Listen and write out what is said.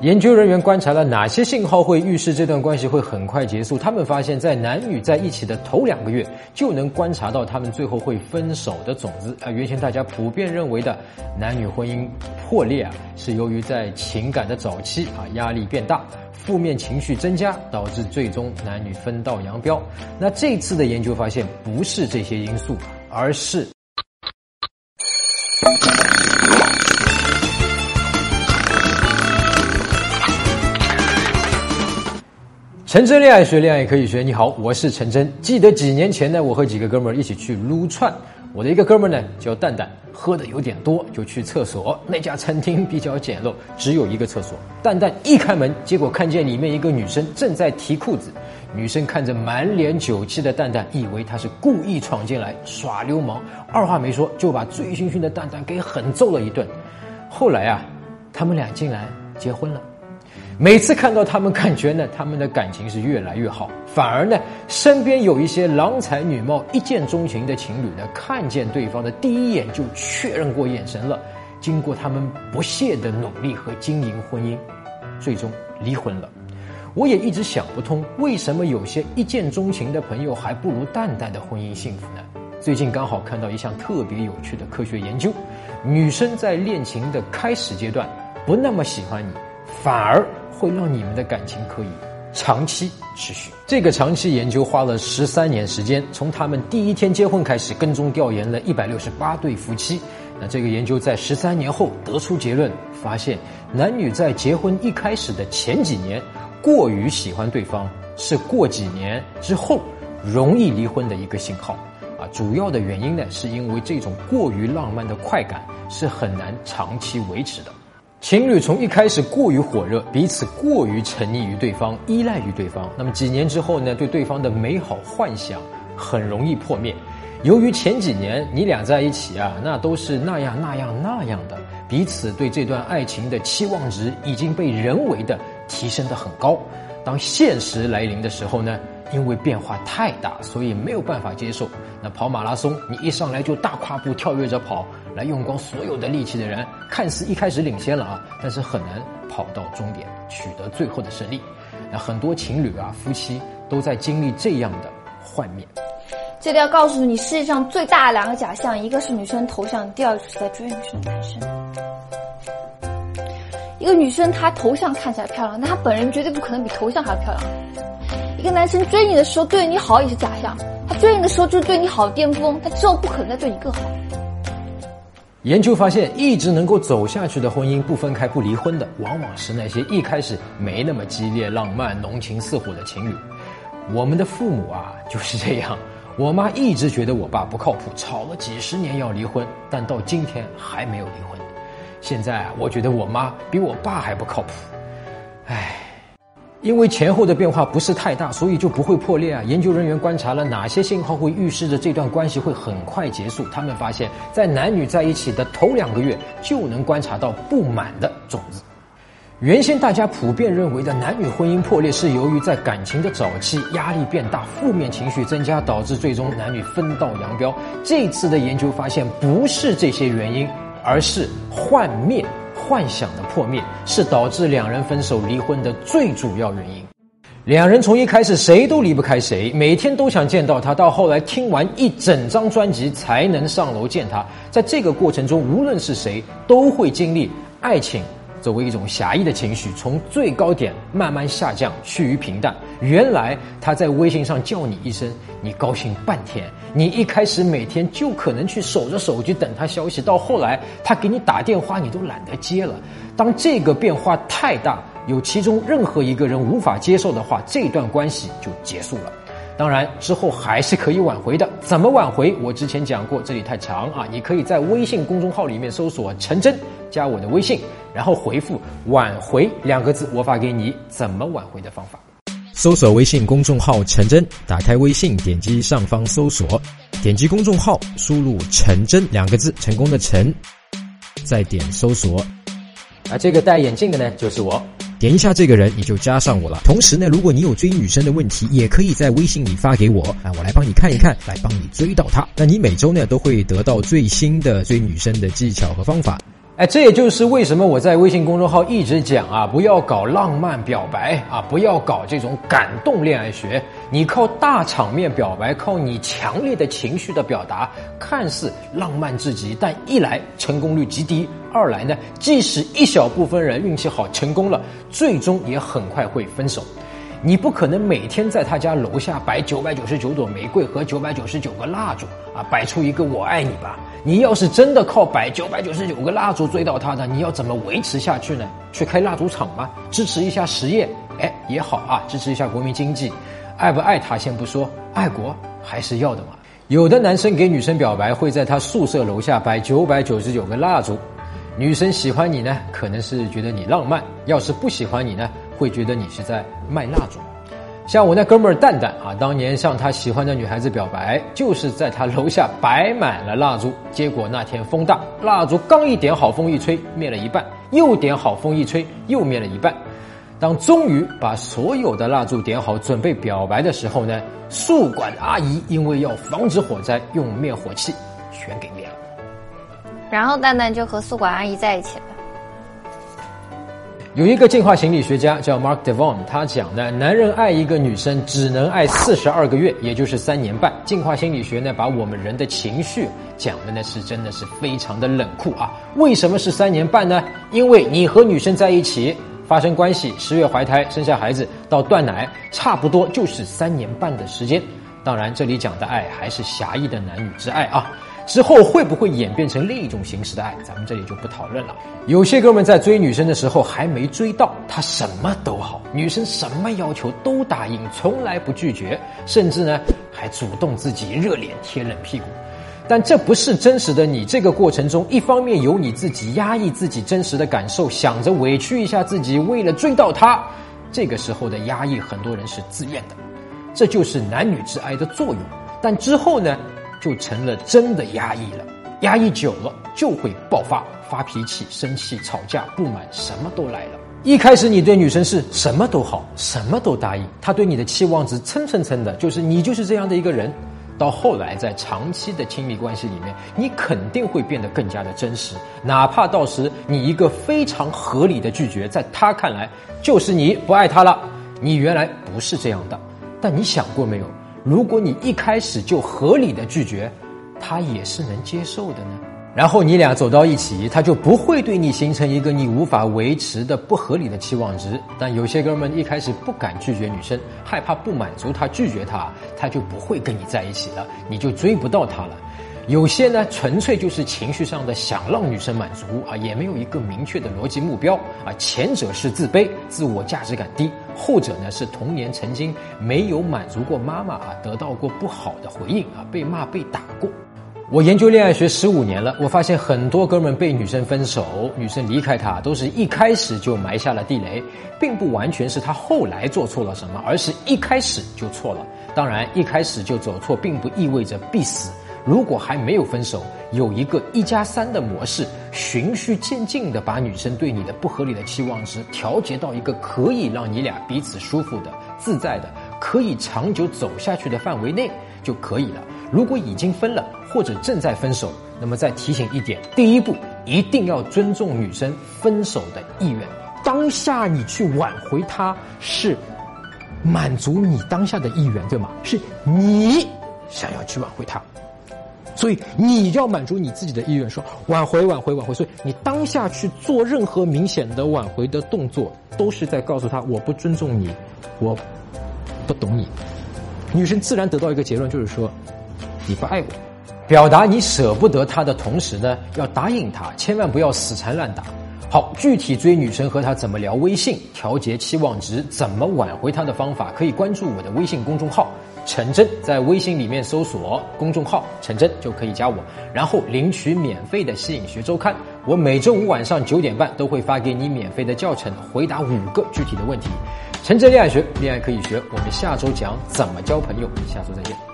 研究人员观察了哪些信号会预示这段关系会很快结束？他们发现，在男女在一起的头两个月，就能观察到他们最后会分手的种子。啊，原先大家普遍认为的男女婚姻破裂啊，是由于在情感的早期啊压力变大，负面情绪增加，导致最终男女分道扬镳。那这次的研究发现，不是这些因素，而是。陈真恋爱学，恋爱可以学。你好，我是陈真。记得几年前呢，我和几个哥们儿一起去撸串。我的一个哥们儿呢叫蛋蛋，喝的有点多，就去厕所。那家餐厅比较简陋，只有一个厕所。蛋蛋一开门，结果看见里面一个女生正在提裤子。女生看着满脸酒气的蛋蛋，以为他是故意闯进来耍流氓，二话没说就把醉醺醺的蛋蛋给狠揍了一顿。后来啊，他们俩竟然结婚了。每次看到他们，感觉呢，他们的感情是越来越好。反而呢，身边有一些郎才女貌、一见钟情的情侣呢，看见对方的第一眼就确认过眼神了。经过他们不懈的努力和经营婚姻，最终离婚了。我也一直想不通，为什么有些一见钟情的朋友还不如淡淡的婚姻幸福呢？最近刚好看到一项特别有趣的科学研究：女生在恋情的开始阶段不那么喜欢你，反而。会让你们的感情可以长期持续。这个长期研究花了十三年时间，从他们第一天结婚开始，跟踪调研了一百六十八对夫妻。那这个研究在十三年后得出结论，发现男女在结婚一开始的前几年过于喜欢对方，是过几年之后容易离婚的一个信号。啊，主要的原因呢，是因为这种过于浪漫的快感是很难长期维持的。情侣从一开始过于火热，彼此过于沉溺于对方，依赖于对方，那么几年之后呢？对对方的美好幻想很容易破灭。由于前几年你俩在一起啊，那都是那样那样那样的，彼此对这段爱情的期望值已经被人为的提升的很高。当现实来临的时候呢？因为变化太大，所以没有办法接受。那跑马拉松，你一上来就大跨步跳跃着跑，来用光所有的力气的人，看似一开始领先了啊，但是很难跑到终点，取得最后的胜利。那很多情侣啊，夫妻都在经历这样的幻灭。这里要告诉你，世界上最大的两个假象，一个是女生头像，第二个是在追女生的男生。一个女生她头像看起来漂亮，那她本人绝对不可能比头像还要漂亮。一个男生追你的时候对你好也是假象，他追你的时候就是对你好的巅峰，他之后不可能再对你更好。研究发现，一直能够走下去的婚姻，不分开不离婚的，往往是那些一开始没那么激烈、浪漫、浓情似火的情侣。我们的父母啊就是这样，我妈一直觉得我爸不靠谱，吵了几十年要离婚，但到今天还没有离婚。现在啊，我觉得我妈比我爸还不靠谱，唉。因为前后的变化不是太大，所以就不会破裂啊。研究人员观察了哪些信号会预示着这段关系会很快结束？他们发现，在男女在一起的头两个月就能观察到不满的种子。原先大家普遍认为的男女婚姻破裂是由于在感情的早期压力变大，负面情绪增加，导致最终男女分道扬镳。这次的研究发现，不是这些原因，而是幻灭。幻想的破灭是导致两人分手离婚的最主要原因。两人从一开始谁都离不开谁，每天都想见到他，到后来听完一整张专辑才能上楼见他。在这个过程中，无论是谁都会经历爱情。作为一种狭义的情绪，从最高点慢慢下降，趋于平淡。原来他在微信上叫你一声，你高兴半天。你一开始每天就可能去守着手机等他消息，到后来他给你打电话，你都懒得接了。当这个变化太大，有其中任何一个人无法接受的话，这段关系就结束了。当然，之后还是可以挽回的。怎么挽回？我之前讲过，这里太长啊。你可以在微信公众号里面搜索“陈真”，加我的微信，然后回复“挽回”两个字，我发给你怎么挽回的方法。搜索微信公众号“陈真”，打开微信，点击上方搜索，点击公众号，输入“陈真”两个字，成功的“陈”，再点搜索。啊，这个戴眼镜的呢，就是我。点一下这个人，你就加上我了。同时呢，如果你有追女生的问题，也可以在微信里发给我啊，我来帮你看一看，来帮你追到她。那你每周呢都会得到最新的追女生的技巧和方法。哎，这也就是为什么我在微信公众号一直讲啊，不要搞浪漫表白啊，不要搞这种感动恋爱学。你靠大场面表白，靠你强烈的情绪的表达，看似浪漫至极，但一来成功率极低，二来呢，即使一小部分人运气好成功了，最终也很快会分手。你不可能每天在他家楼下摆九百九十九朵玫瑰和九百九十九个蜡烛啊，摆出一个我爱你吧。你要是真的靠摆九百九十九个蜡烛追到他的，你要怎么维持下去呢？去开蜡烛厂吗？支持一下实业，哎也好啊，支持一下国民经济。爱不爱他先不说，爱国还是要的嘛。有的男生给女生表白会在他宿舍楼下摆九百九十九个蜡烛，女生喜欢你呢，可能是觉得你浪漫；要是不喜欢你呢？会觉得你是在卖蜡烛，像我那哥们儿蛋蛋啊，当年向他喜欢的女孩子表白，就是在他楼下摆满了蜡烛。结果那天风大，蜡烛刚一点好，风一吹灭了一半；又点好，风一吹又灭了一半。当终于把所有的蜡烛点好，准备表白的时候呢，宿管阿姨因为要防止火灾，用灭火器全给灭了。然后蛋蛋就和宿管阿姨在一起了。有一个进化心理学家叫 Mark Devon，他讲呢，男人爱一个女生只能爱四十二个月，也就是三年半。进化心理学呢，把我们人的情绪讲的呢是真的是非常的冷酷啊。为什么是三年半呢？因为你和女生在一起发生关系，十月怀胎，生下孩子到断奶，差不多就是三年半的时间。当然，这里讲的爱还是狭义的男女之爱啊。之后会不会演变成另一种形式的爱？咱们这里就不讨论了。有些哥们在追女生的时候还没追到，他什么都好，女生什么要求都答应，从来不拒绝，甚至呢还主动自己热脸贴冷屁股。但这不是真实的你。这个过程中，一方面有你自己压抑自己真实的感受，想着委屈一下自己，为了追到她，这个时候的压抑，很多人是自愿的，这就是男女之爱的作用。但之后呢？就成了真的压抑了，压抑久了就会爆发，发脾气、生气、吵架、不满，什么都来了。一开始你对女生是什么都好，什么都答应，她对你的期望值蹭蹭蹭的，就是你就是这样的一个人。到后来，在长期的亲密关系里面，你肯定会变得更加的真实，哪怕到时你一个非常合理的拒绝，在他看来就是你不爱他了，你原来不是这样的。但你想过没有？如果你一开始就合理的拒绝，他也是能接受的呢。然后你俩走到一起，他就不会对你形成一个你无法维持的不合理的期望值。但有些哥们一开始不敢拒绝女生，害怕不满足她拒绝他，他就不会跟你在一起了，你就追不到他了。有些呢，纯粹就是情绪上的想让女生满足啊，也没有一个明确的逻辑目标啊。前者是自卑，自我价值感低；后者呢是童年曾经没有满足过妈妈啊，得到过不好的回应啊，被骂被打过。我研究恋爱学十五年了，我发现很多哥们被女生分手，女生离开他，都是一开始就埋下了地雷，并不完全是他后来做错了什么，而是一开始就错了。当然，一开始就走错，并不意味着必死。如果还没有分手，有一个一加三的模式，循序渐进的把女生对你的不合理的期望值调节到一个可以让你俩彼此舒服的、自在的、可以长久走下去的范围内就可以了。如果已经分了或者正在分手，那么再提醒一点：第一步一定要尊重女生分手的意愿。当下你去挽回她，是满足你当下的意愿，对吗？是你想要去挽回她。所以你要满足你自己的意愿，说挽回、挽回、挽回。所以你当下去做任何明显的挽回的动作，都是在告诉他我不尊重你，我不懂你。女生自然得到一个结论，就是说你不爱我。表达你舍不得他的同时呢，要答应他，千万不要死缠烂打。好，具体追女生和她怎么聊微信，调节期望值，怎么挽回她的方法，可以关注我的微信公众号。陈真在微信里面搜索公众号“陈真”就可以加我，然后领取免费的《吸引学周刊》。我每周五晚上九点半都会发给你免费的教程，回答五个具体的问题。陈真恋爱学，恋爱可以学。我们下周讲怎么交朋友，下周再见。